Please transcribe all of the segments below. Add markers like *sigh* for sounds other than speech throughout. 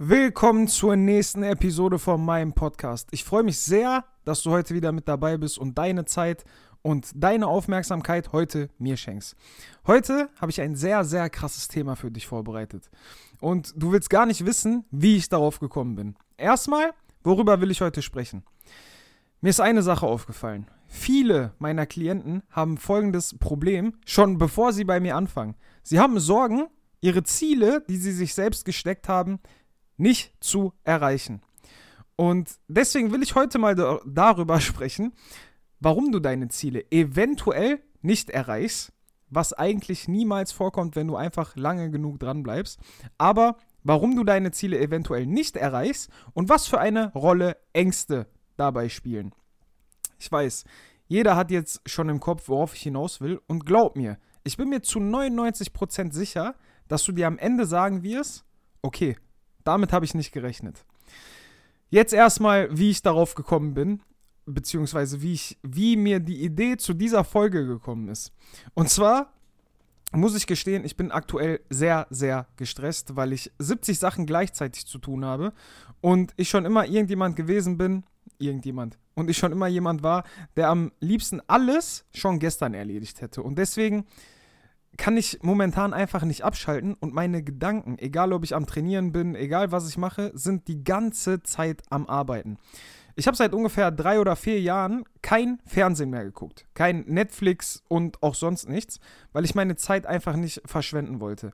Willkommen zur nächsten Episode von meinem Podcast. Ich freue mich sehr, dass du heute wieder mit dabei bist und deine Zeit und deine Aufmerksamkeit heute mir schenkst. Heute habe ich ein sehr, sehr krasses Thema für dich vorbereitet. Und du willst gar nicht wissen, wie ich darauf gekommen bin. Erstmal, worüber will ich heute sprechen? Mir ist eine Sache aufgefallen. Viele meiner Klienten haben folgendes Problem, schon bevor sie bei mir anfangen. Sie haben Sorgen, ihre Ziele, die sie sich selbst gesteckt haben, nicht zu erreichen. Und deswegen will ich heute mal darüber *laughs* sprechen, warum du deine Ziele eventuell nicht erreichst, was eigentlich niemals vorkommt, wenn du einfach lange genug dran bleibst, aber warum du deine Ziele eventuell nicht erreichst und was für eine Rolle Ängste dabei spielen. Ich weiß, jeder hat jetzt schon im Kopf, worauf ich hinaus will und glaub mir, ich bin mir zu 99% sicher, dass du dir am Ende sagen wirst, okay, damit habe ich nicht gerechnet. Jetzt erstmal, wie ich darauf gekommen bin, beziehungsweise wie, ich, wie mir die Idee zu dieser Folge gekommen ist. Und zwar muss ich gestehen, ich bin aktuell sehr, sehr gestresst, weil ich 70 Sachen gleichzeitig zu tun habe und ich schon immer irgendjemand gewesen bin, irgendjemand, und ich schon immer jemand war, der am liebsten alles schon gestern erledigt hätte. Und deswegen kann ich momentan einfach nicht abschalten und meine Gedanken, egal ob ich am Trainieren bin, egal was ich mache, sind die ganze Zeit am Arbeiten. Ich habe seit ungefähr drei oder vier Jahren kein Fernsehen mehr geguckt. Kein Netflix und auch sonst nichts, weil ich meine Zeit einfach nicht verschwenden wollte.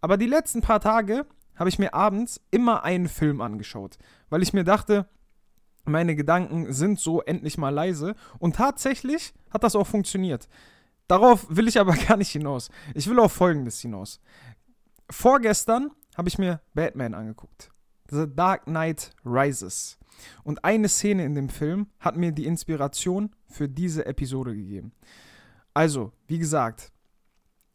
Aber die letzten paar Tage habe ich mir abends immer einen Film angeschaut, weil ich mir dachte, meine Gedanken sind so endlich mal leise. Und tatsächlich hat das auch funktioniert. Darauf will ich aber *laughs* gar nicht hinaus. Ich will auf Folgendes hinaus. Vorgestern habe ich mir Batman angeguckt. The Dark Knight Rises. Und eine Szene in dem Film hat mir die Inspiration für diese Episode gegeben. Also, wie gesagt,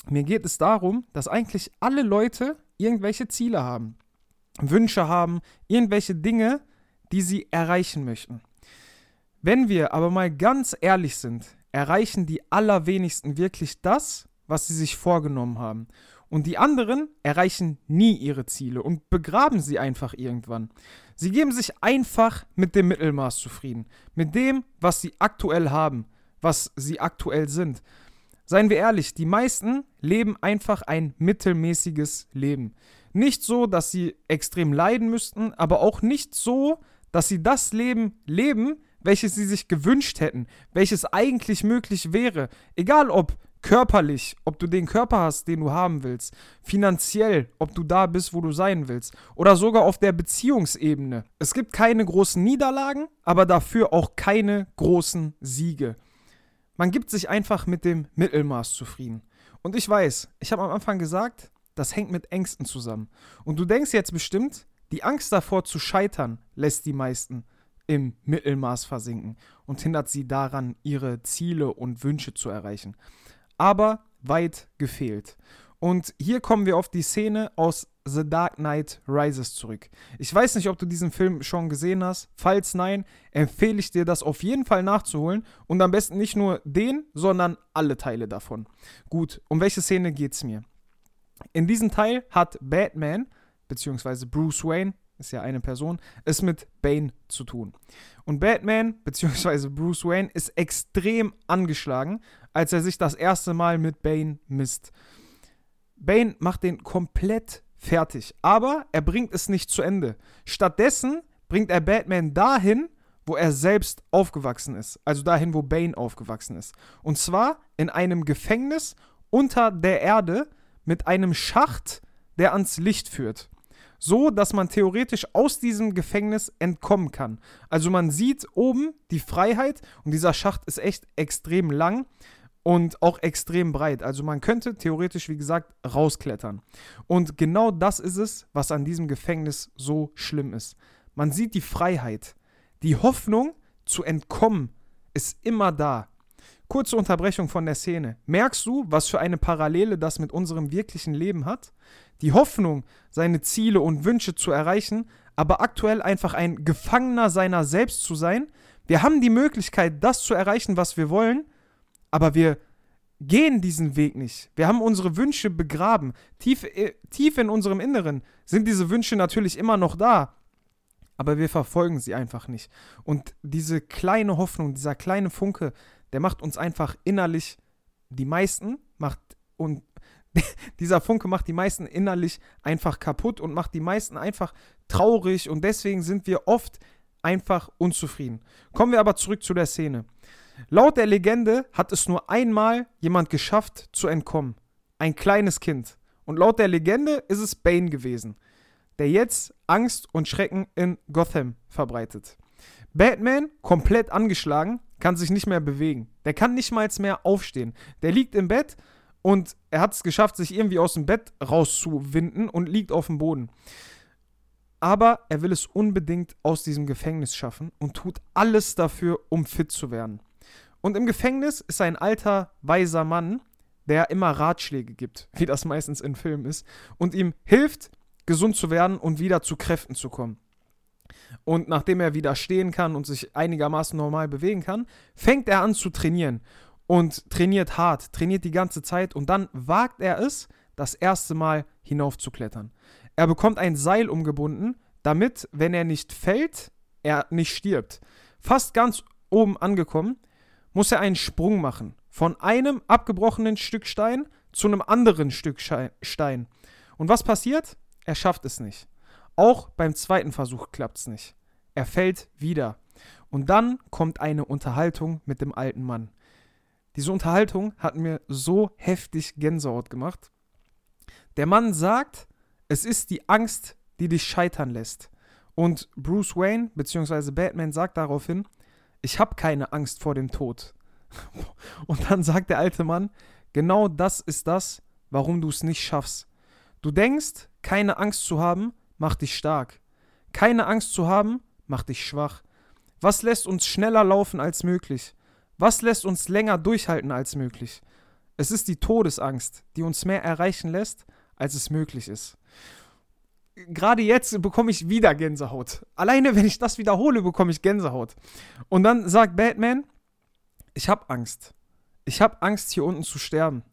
mir geht es darum, dass eigentlich alle Leute irgendwelche Ziele haben, Wünsche haben, irgendwelche Dinge, die sie erreichen möchten. Wenn wir aber mal ganz ehrlich sind, erreichen die allerwenigsten wirklich das, was sie sich vorgenommen haben. Und die anderen erreichen nie ihre Ziele und begraben sie einfach irgendwann. Sie geben sich einfach mit dem Mittelmaß zufrieden, mit dem, was sie aktuell haben, was sie aktuell sind. Seien wir ehrlich, die meisten leben einfach ein mittelmäßiges Leben. Nicht so, dass sie extrem leiden müssten, aber auch nicht so, dass sie das Leben leben, welches sie sich gewünscht hätten, welches eigentlich möglich wäre. Egal ob körperlich, ob du den Körper hast, den du haben willst, finanziell, ob du da bist, wo du sein willst, oder sogar auf der Beziehungsebene. Es gibt keine großen Niederlagen, aber dafür auch keine großen Siege. Man gibt sich einfach mit dem Mittelmaß zufrieden. Und ich weiß, ich habe am Anfang gesagt, das hängt mit Ängsten zusammen. Und du denkst jetzt bestimmt, die Angst davor zu scheitern lässt die meisten im Mittelmaß versinken und hindert sie daran, ihre Ziele und Wünsche zu erreichen. Aber weit gefehlt. Und hier kommen wir auf die Szene aus The Dark Knight Rises zurück. Ich weiß nicht, ob du diesen Film schon gesehen hast. Falls nein, empfehle ich dir, das auf jeden Fall nachzuholen. Und am besten nicht nur den, sondern alle Teile davon. Gut, um welche Szene geht es mir? In diesem Teil hat Batman, beziehungsweise Bruce Wayne, ist ja eine Person, es mit Bane zu tun. Und Batman, *laughs* beziehungsweise Bruce Wayne, ist extrem angeschlagen, als er sich das erste Mal mit Bane misst. Bane macht den komplett fertig, aber er bringt es nicht zu Ende. Stattdessen bringt er Batman dahin, wo er selbst aufgewachsen ist, also dahin, wo Bane aufgewachsen ist. Und zwar in einem Gefängnis unter der Erde mit einem Schacht, der ans Licht führt so dass man theoretisch aus diesem Gefängnis entkommen kann. Also man sieht oben die Freiheit und dieser Schacht ist echt extrem lang und auch extrem breit. Also man könnte theoretisch, wie gesagt, rausklettern. Und genau das ist es, was an diesem Gefängnis so schlimm ist. Man sieht die Freiheit. Die Hoffnung zu entkommen ist immer da. Kurze Unterbrechung von der Szene. Merkst du, was für eine Parallele das mit unserem wirklichen Leben hat? Die Hoffnung, seine Ziele und Wünsche zu erreichen, aber aktuell einfach ein Gefangener seiner selbst zu sein. Wir haben die Möglichkeit, das zu erreichen, was wir wollen, aber wir gehen diesen Weg nicht. Wir haben unsere Wünsche begraben. Tief, äh, tief in unserem Inneren sind diese Wünsche natürlich immer noch da. Aber wir verfolgen sie einfach nicht. Und diese kleine Hoffnung, dieser kleine Funke, der macht uns einfach innerlich, die meisten macht und *laughs* dieser Funke macht die meisten innerlich einfach kaputt und macht die meisten einfach traurig und deswegen sind wir oft einfach unzufrieden. Kommen wir aber zurück zu der Szene. Laut der Legende hat es nur einmal jemand geschafft zu entkommen. Ein kleines Kind. Und laut der Legende ist es Bane gewesen, der jetzt Angst und Schrecken in Gotham verbreitet. Batman, komplett angeschlagen, kann sich nicht mehr bewegen. Der kann nicht mal mehr aufstehen. Der liegt im Bett und er hat es geschafft, sich irgendwie aus dem Bett rauszuwinden und liegt auf dem Boden. Aber er will es unbedingt aus diesem Gefängnis schaffen und tut alles dafür, um fit zu werden. Und im Gefängnis ist ein alter, weiser Mann, der immer Ratschläge gibt, wie das meistens in Filmen ist, und ihm hilft, gesund zu werden und wieder zu Kräften zu kommen. Und nachdem er wieder stehen kann und sich einigermaßen normal bewegen kann, fängt er an zu trainieren und trainiert hart, trainiert die ganze Zeit und dann wagt er es, das erste Mal hinaufzuklettern. Er bekommt ein Seil umgebunden, damit, wenn er nicht fällt, er nicht stirbt. Fast ganz oben angekommen, muss er einen Sprung machen. Von einem abgebrochenen Stück Stein zu einem anderen Stück Stein. Und was passiert? Er schafft es nicht. Auch beim zweiten Versuch klappt es nicht. Er fällt wieder. Und dann kommt eine Unterhaltung mit dem alten Mann. Diese Unterhaltung hat mir so heftig Gänsehaut gemacht. Der Mann sagt, es ist die Angst, die dich scheitern lässt. Und Bruce Wayne bzw. Batman sagt daraufhin, ich habe keine Angst vor dem Tod. *laughs* Und dann sagt der alte Mann, genau das ist das, warum du es nicht schaffst. Du denkst, keine Angst zu haben, macht dich stark. Keine Angst zu haben, macht dich schwach. Was lässt uns schneller laufen als möglich? Was lässt uns länger durchhalten als möglich? Es ist die Todesangst, die uns mehr erreichen lässt, als es möglich ist. Gerade jetzt bekomme ich wieder Gänsehaut. Alleine, wenn ich das wiederhole, bekomme ich Gänsehaut. Und dann sagt Batman, ich habe Angst. Ich habe Angst, hier unten zu sterben.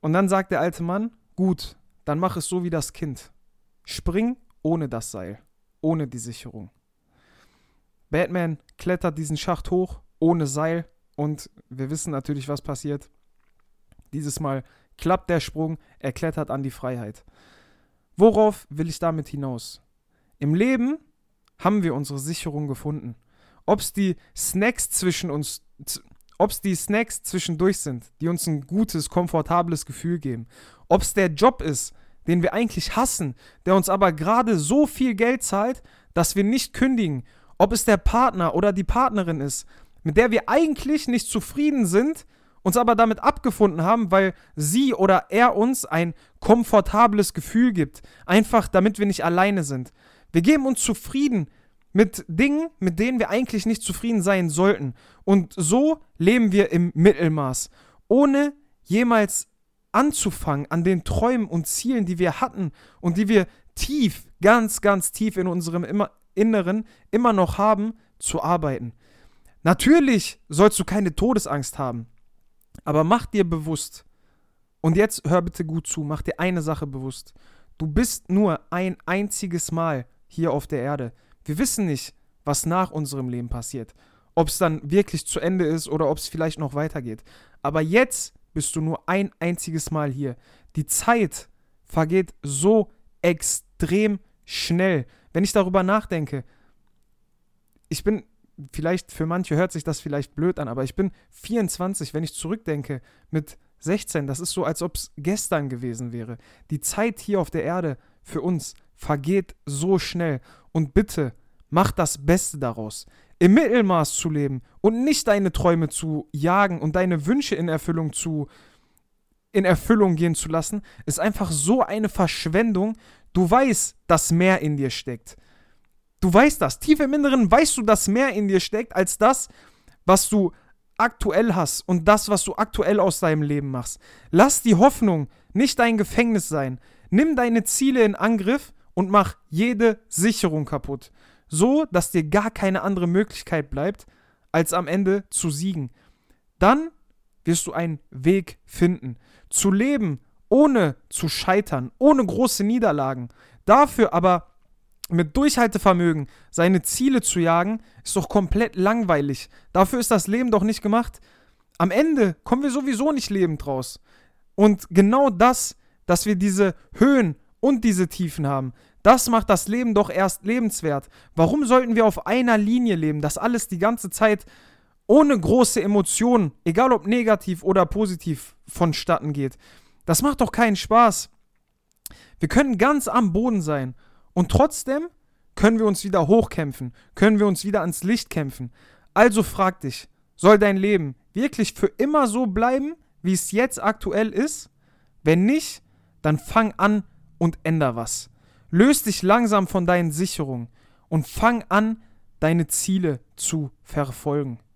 Und dann sagt der alte Mann, gut, dann mach es so wie das Kind. Spring ohne das Seil, ohne die Sicherung. Batman klettert diesen Schacht hoch, ohne Seil, und wir wissen natürlich, was passiert. Dieses Mal klappt der Sprung, er klettert an die Freiheit. Worauf will ich damit hinaus? Im Leben haben wir unsere Sicherung gefunden. Ob es die Snacks zwischen uns, ob es die Snacks zwischendurch sind, die uns ein gutes, komfortables Gefühl geben. Ob es der Job ist, den wir eigentlich hassen, der uns aber gerade so viel Geld zahlt, dass wir nicht kündigen. Ob es der Partner oder die Partnerin ist, mit der wir eigentlich nicht zufrieden sind, uns aber damit abgefunden haben, weil sie oder er uns ein komfortables Gefühl gibt. Einfach damit wir nicht alleine sind. Wir geben uns zufrieden mit Dingen, mit denen wir eigentlich nicht zufrieden sein sollten. Und so leben wir im Mittelmaß, ohne jemals anzufangen an den Träumen und Zielen, die wir hatten und die wir tief, ganz, ganz tief in unserem Inneren immer noch haben, zu arbeiten. Natürlich sollst du keine Todesangst haben. Aber mach dir bewusst, und jetzt hör bitte gut zu, mach dir eine Sache bewusst. Du bist nur ein einziges Mal hier auf der Erde. Wir wissen nicht, was nach unserem Leben passiert. Ob es dann wirklich zu Ende ist oder ob es vielleicht noch weitergeht. Aber jetzt bist du nur ein einziges Mal hier. Die Zeit vergeht so extrem schnell. Wenn ich darüber nachdenke, ich bin vielleicht für manche hört sich das vielleicht blöd an, aber ich bin 24, wenn ich zurückdenke mit 16, das ist so, als ob es gestern gewesen wäre. Die Zeit hier auf der Erde für uns vergeht so schnell. Und bitte, mach das Beste daraus. Im Mittelmaß zu leben und nicht deine Träume zu jagen und deine Wünsche in Erfüllung zu in Erfüllung gehen zu lassen, ist einfach so eine Verschwendung. Du weißt, dass mehr in dir steckt. Du weißt das. Tief im Inneren weißt du, dass mehr in dir steckt als das, was du aktuell hast und das, was du aktuell aus deinem Leben machst. Lass die Hoffnung nicht dein Gefängnis sein. Nimm deine Ziele in Angriff und mach jede Sicherung kaputt. So, dass dir gar keine andere Möglichkeit bleibt, als am Ende zu siegen. Dann wirst du einen Weg finden. Zu leben, ohne zu scheitern, ohne große Niederlagen. Dafür aber mit Durchhaltevermögen seine Ziele zu jagen, ist doch komplett langweilig. Dafür ist das Leben doch nicht gemacht. Am Ende kommen wir sowieso nicht lebend raus. Und genau das, dass wir diese Höhen und diese Tiefen haben, das macht das Leben doch erst lebenswert. Warum sollten wir auf einer Linie leben, dass alles die ganze Zeit ohne große Emotionen, egal ob negativ oder positiv, vonstatten geht? Das macht doch keinen Spaß. Wir können ganz am Boden sein und trotzdem können wir uns wieder hochkämpfen, können wir uns wieder ans Licht kämpfen. Also frag dich, soll dein Leben wirklich für immer so bleiben, wie es jetzt aktuell ist? Wenn nicht, dann fang an und änder was. Löst dich langsam von deinen Sicherungen und fang an, deine Ziele zu verfolgen.